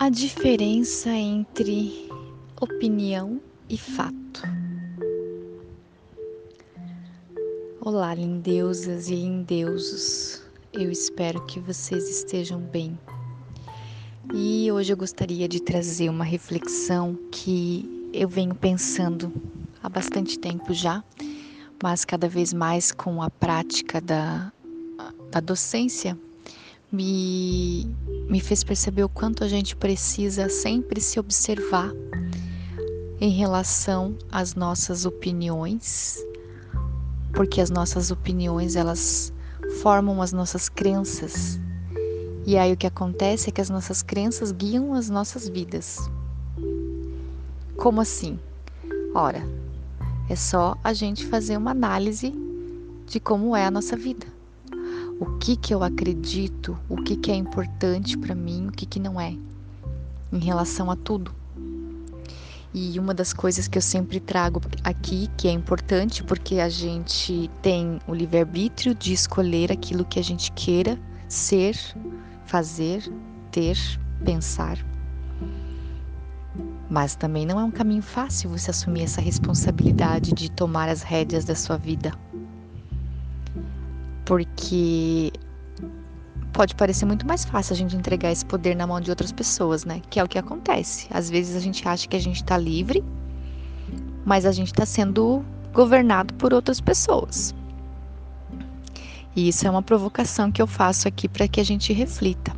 A diferença entre opinião e fato. Olá, lindeusas e lindeusos. Eu espero que vocês estejam bem. E hoje eu gostaria de trazer uma reflexão que eu venho pensando há bastante tempo já, mas cada vez mais com a prática da, da docência me, me fez perceber o quanto a gente precisa sempre se observar em relação às nossas opiniões, porque as nossas opiniões elas formam as nossas crenças. E aí o que acontece é que as nossas crenças guiam as nossas vidas. Como assim? Ora, é só a gente fazer uma análise de como é a nossa vida o que que eu acredito, o que que é importante para mim, o que que não é, em relação a tudo. E uma das coisas que eu sempre trago aqui, que é importante, porque a gente tem o livre-arbítrio de escolher aquilo que a gente queira ser, fazer, ter, pensar. Mas também não é um caminho fácil você assumir essa responsabilidade de tomar as rédeas da sua vida porque pode parecer muito mais fácil a gente entregar esse poder na mão de outras pessoas, né? Que é o que acontece. Às vezes a gente acha que a gente está livre, mas a gente está sendo governado por outras pessoas. E isso é uma provocação que eu faço aqui para que a gente reflita.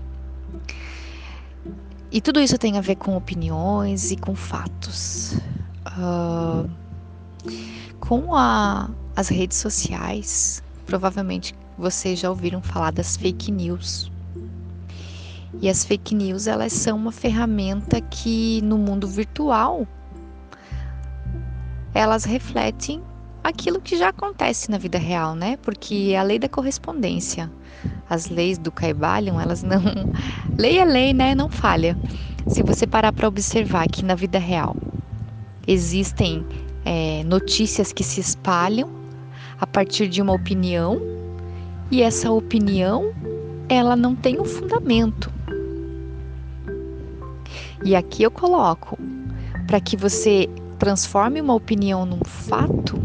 E tudo isso tem a ver com opiniões e com fatos. Uh, com a, as redes sociais, provavelmente vocês já ouviram falar das fake news. E as fake news, elas são uma ferramenta que no mundo virtual elas refletem aquilo que já acontece na vida real, né? Porque é a lei da correspondência. As leis do Caibalion, elas não. Lei é lei, né? Não falha. Se você parar para observar que na vida real existem é, notícias que se espalham a partir de uma opinião e essa opinião ela não tem um fundamento. E aqui eu coloco para que você transforme uma opinião num fato,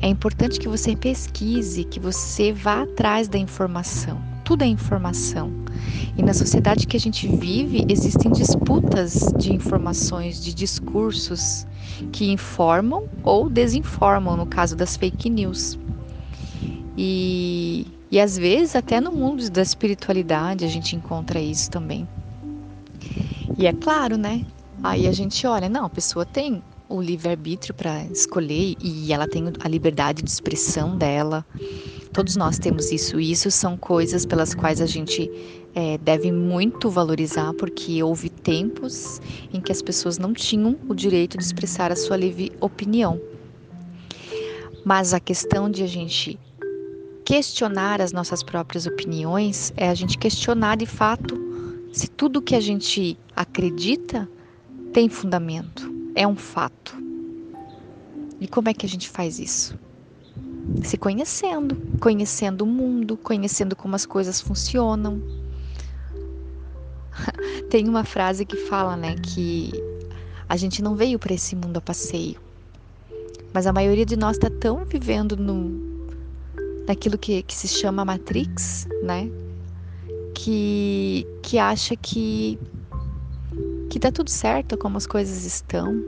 é importante que você pesquise, que você vá atrás da informação. Tudo é informação. E na sociedade que a gente vive, existem disputas de informações, de discursos que informam ou desinformam, no caso das fake news. E, e às vezes, até no mundo da espiritualidade, a gente encontra isso também. E é claro, né? Aí a gente olha, não, a pessoa tem o livre-arbítrio para escolher e ela tem a liberdade de expressão dela. Todos nós temos isso, e isso são coisas pelas quais a gente é, deve muito valorizar, porque houve tempos em que as pessoas não tinham o direito de expressar a sua livre opinião. Mas a questão de a gente questionar as nossas próprias opiniões é a gente questionar de fato se tudo que a gente acredita tem fundamento, é um fato. E como é que a gente faz isso? Se conhecendo, conhecendo o mundo, conhecendo como as coisas funcionam. Tem uma frase que fala, né, que a gente não veio para esse mundo a passeio. Mas a maioria de nós está tão vivendo no, naquilo que, que se chama Matrix, né? Que, que acha que, que tá tudo certo como as coisas estão.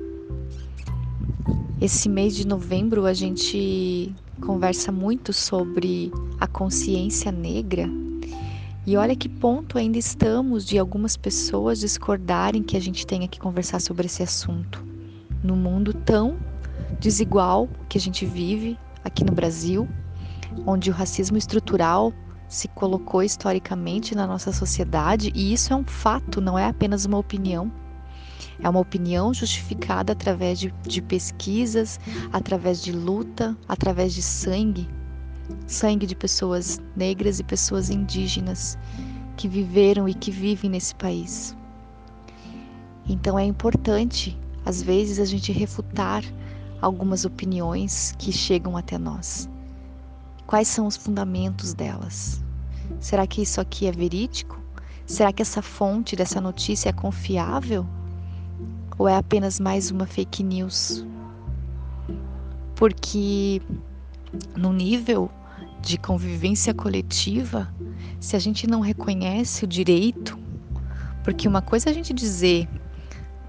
Esse mês de novembro a gente conversa muito sobre a consciência negra. E olha que ponto ainda estamos de algumas pessoas discordarem que a gente tenha que conversar sobre esse assunto. No mundo tão desigual que a gente vive aqui no Brasil, onde o racismo estrutural se colocou historicamente na nossa sociedade, e isso é um fato, não é apenas uma opinião. É uma opinião justificada através de, de pesquisas, através de luta, através de sangue sangue de pessoas negras e pessoas indígenas que viveram e que vivem nesse país. Então é importante, às vezes, a gente refutar algumas opiniões que chegam até nós. Quais são os fundamentos delas? Será que isso aqui é verídico? Será que essa fonte dessa notícia é confiável? Ou é apenas mais uma fake news? Porque no nível de convivência coletiva, se a gente não reconhece o direito, porque uma coisa é a gente dizer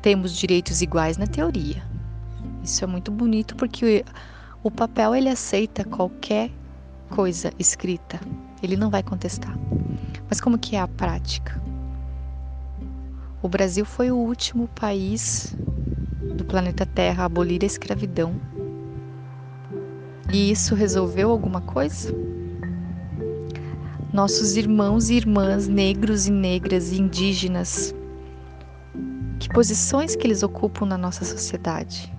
temos direitos iguais na teoria. Isso é muito bonito porque o papel ele aceita qualquer coisa escrita. Ele não vai contestar. Mas como que é a prática? O Brasil foi o último país do planeta Terra a abolir a escravidão. E isso resolveu alguma coisa? Nossos irmãos e irmãs negros e negras e indígenas, que posições que eles ocupam na nossa sociedade?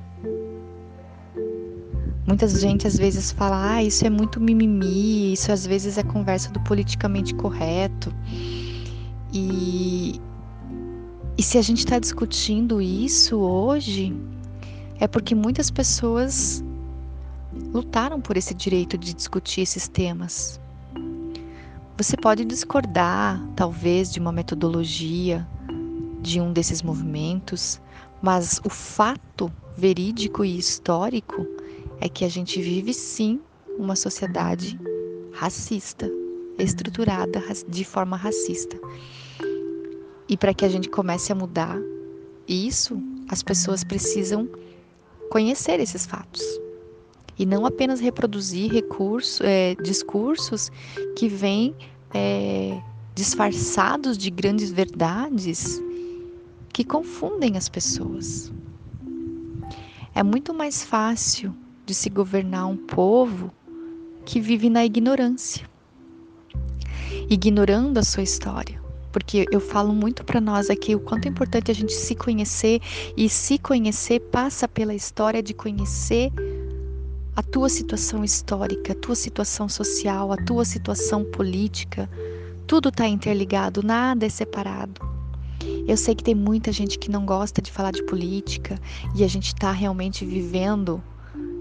Muita gente às vezes fala, ah, isso é muito mimimi, isso às vezes é conversa do politicamente correto. E, e se a gente está discutindo isso hoje, é porque muitas pessoas lutaram por esse direito de discutir esses temas. Você pode discordar, talvez, de uma metodologia de um desses movimentos, mas o fato verídico e histórico é que a gente vive sim uma sociedade racista, estruturada de forma racista. E para que a gente comece a mudar isso, as pessoas precisam conhecer esses fatos e não apenas reproduzir recursos, é, discursos que vêm é, disfarçados de grandes verdades que confundem as pessoas. É muito mais fácil de se governar um povo que vive na ignorância, ignorando a sua história. Porque eu falo muito para nós aqui o quanto é importante a gente se conhecer e se conhecer passa pela história de conhecer a tua situação histórica, a tua situação social, a tua situação política. Tudo está interligado, nada é separado. Eu sei que tem muita gente que não gosta de falar de política e a gente está realmente vivendo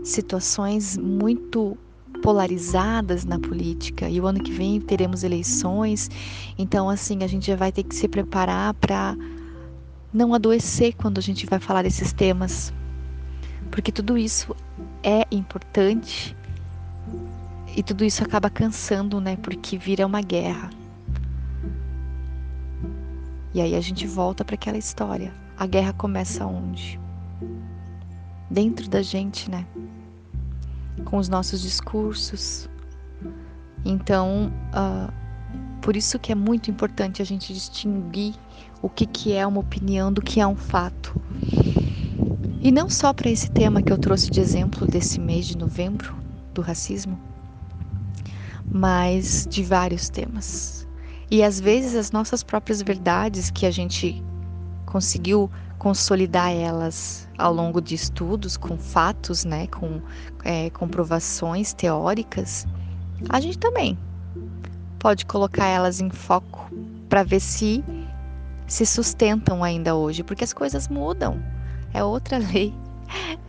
situações muito polarizadas na política e o ano que vem teremos eleições, então assim a gente já vai ter que se preparar para não adoecer quando a gente vai falar desses temas, porque tudo isso é importante e tudo isso acaba cansando, né? Porque vira uma guerra. E aí a gente volta para aquela história. A guerra começa onde? Dentro da gente, né? Com os nossos discursos. Então, uh, por isso que é muito importante a gente distinguir o que, que é uma opinião do que é um fato. E não só para esse tema que eu trouxe de exemplo desse mês de novembro, do racismo, mas de vários temas. E às vezes as nossas próprias verdades que a gente conseguiu consolidar elas ao longo de estudos, com fatos, né, com é, comprovações teóricas, a gente também pode colocar elas em foco para ver se se sustentam ainda hoje, porque as coisas mudam. É outra lei,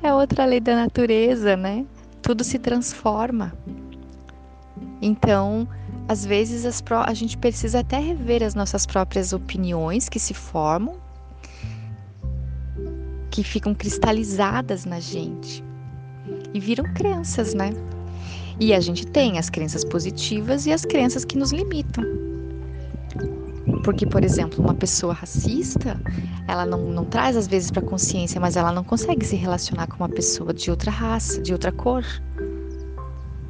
é outra lei da natureza, né? Tudo se transforma. Então, às vezes a gente precisa até rever as nossas próprias opiniões que se formam que ficam cristalizadas na gente e viram crenças, né? E a gente tem as crenças positivas e as crenças que nos limitam. Porque, por exemplo, uma pessoa racista, ela não, não traz às vezes para consciência, mas ela não consegue se relacionar com uma pessoa de outra raça, de outra cor.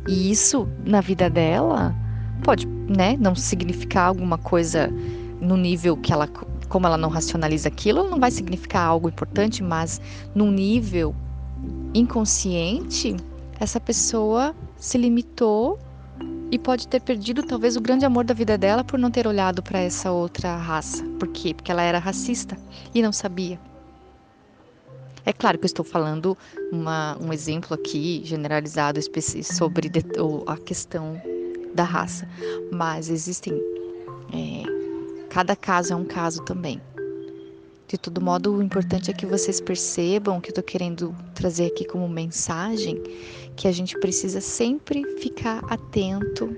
E isso, na vida dela, pode né, não significar alguma coisa no nível que ela como ela não racionaliza aquilo, não vai significar algo importante, mas num nível inconsciente, essa pessoa se limitou e pode ter perdido talvez o grande amor da vida dela por não ter olhado para essa outra raça. Por quê? Porque ela era racista e não sabia. É claro que eu estou falando uma, um exemplo aqui generalizado sobre a questão da raça, mas existem é, Cada caso é um caso também. De todo modo, o importante é que vocês percebam que eu estou querendo trazer aqui como mensagem que a gente precisa sempre ficar atento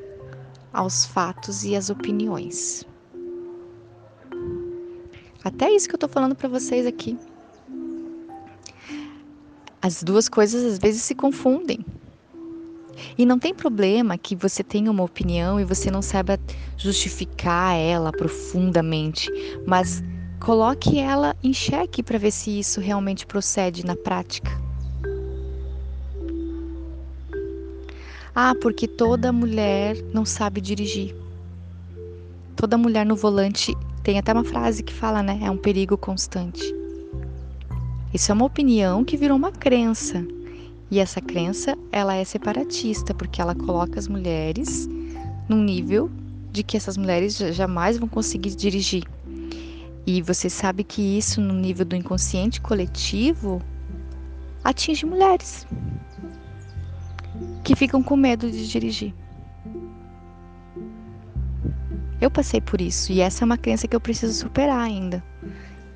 aos fatos e às opiniões. Até isso que eu tô falando para vocês aqui. As duas coisas às vezes se confundem. E não tem problema que você tenha uma opinião e você não saiba justificar ela profundamente, mas coloque ela em xeque para ver se isso realmente procede na prática. Ah, porque toda mulher não sabe dirigir. Toda mulher no volante tem até uma frase que fala, né? É um perigo constante. Isso é uma opinião que virou uma crença. E essa crença, ela é separatista, porque ela coloca as mulheres num nível de que essas mulheres jamais vão conseguir dirigir. E você sabe que isso, no nível do inconsciente coletivo, atinge mulheres que ficam com medo de dirigir. Eu passei por isso e essa é uma crença que eu preciso superar ainda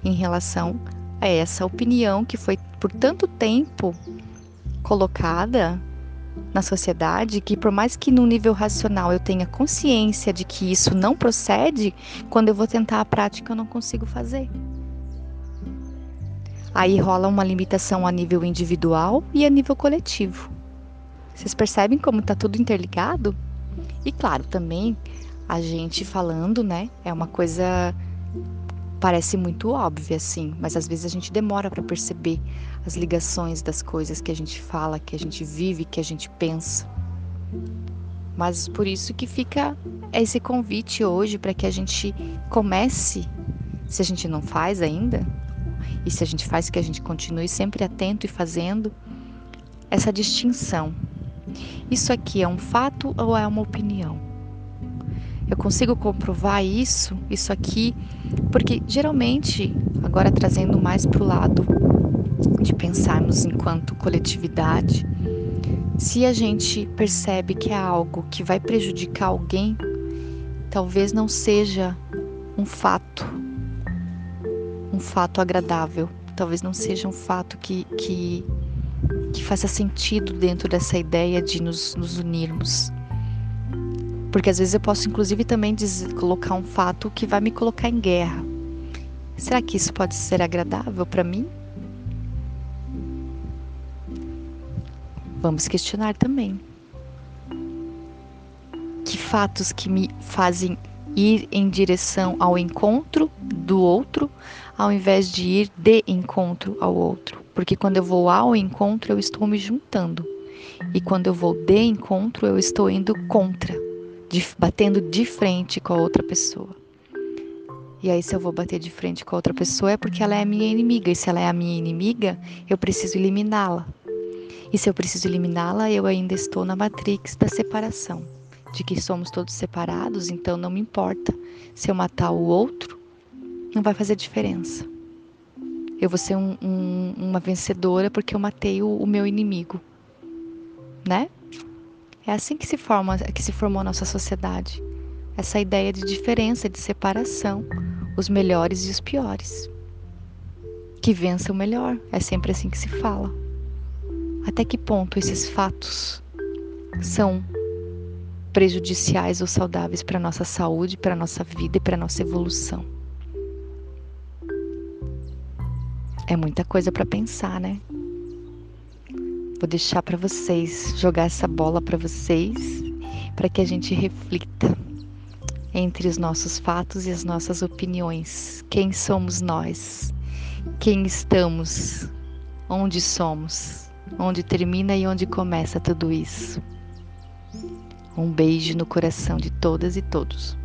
em relação a essa opinião que foi por tanto tempo colocada na sociedade que por mais que no nível racional eu tenha consciência de que isso não procede, quando eu vou tentar a prática eu não consigo fazer. Aí rola uma limitação a nível individual e a nível coletivo. Vocês percebem como está tudo interligado? E claro, também a gente falando, né, é uma coisa parece muito óbvia assim, mas às vezes a gente demora para perceber as ligações das coisas que a gente fala, que a gente vive, que a gente pensa. Mas por isso que fica esse convite hoje para que a gente comece, se a gente não faz ainda, e se a gente faz que a gente continue sempre atento e fazendo essa distinção. Isso aqui é um fato ou é uma opinião? Eu consigo comprovar isso, isso aqui, porque geralmente, agora trazendo mais para o lado de pensarmos enquanto coletividade, se a gente percebe que é algo que vai prejudicar alguém, talvez não seja um fato, um fato agradável, talvez não seja um fato que, que, que faça sentido dentro dessa ideia de nos, nos unirmos. Porque às vezes eu posso, inclusive, também colocar um fato que vai me colocar em guerra. Será que isso pode ser agradável para mim? Vamos questionar também. Que fatos que me fazem ir em direção ao encontro do outro, ao invés de ir de encontro ao outro? Porque quando eu vou ao encontro, eu estou me juntando. E quando eu vou de encontro, eu estou indo contra de, batendo de frente com a outra pessoa. E aí, se eu vou bater de frente com a outra pessoa, é porque ela é minha inimiga. E se ela é a minha inimiga, eu preciso eliminá-la. E se eu preciso eliminá-la, eu ainda estou na matrix da separação, de que somos todos separados, então não me importa. Se eu matar o outro, não vai fazer diferença. Eu vou ser um, um, uma vencedora porque eu matei o, o meu inimigo, né? É assim que se forma, que se formou nossa sociedade. Essa ideia de diferença, de separação, os melhores e os piores. Que vença o melhor, é sempre assim que se fala. Até que ponto esses fatos são prejudiciais ou saudáveis para a nossa saúde, para a nossa vida e para a nossa evolução? É muita coisa para pensar, né? Vou deixar para vocês, jogar essa bola para vocês, para que a gente reflita entre os nossos fatos e as nossas opiniões. Quem somos nós? Quem estamos? Onde somos? Onde termina e onde começa tudo isso? Um beijo no coração de todas e todos.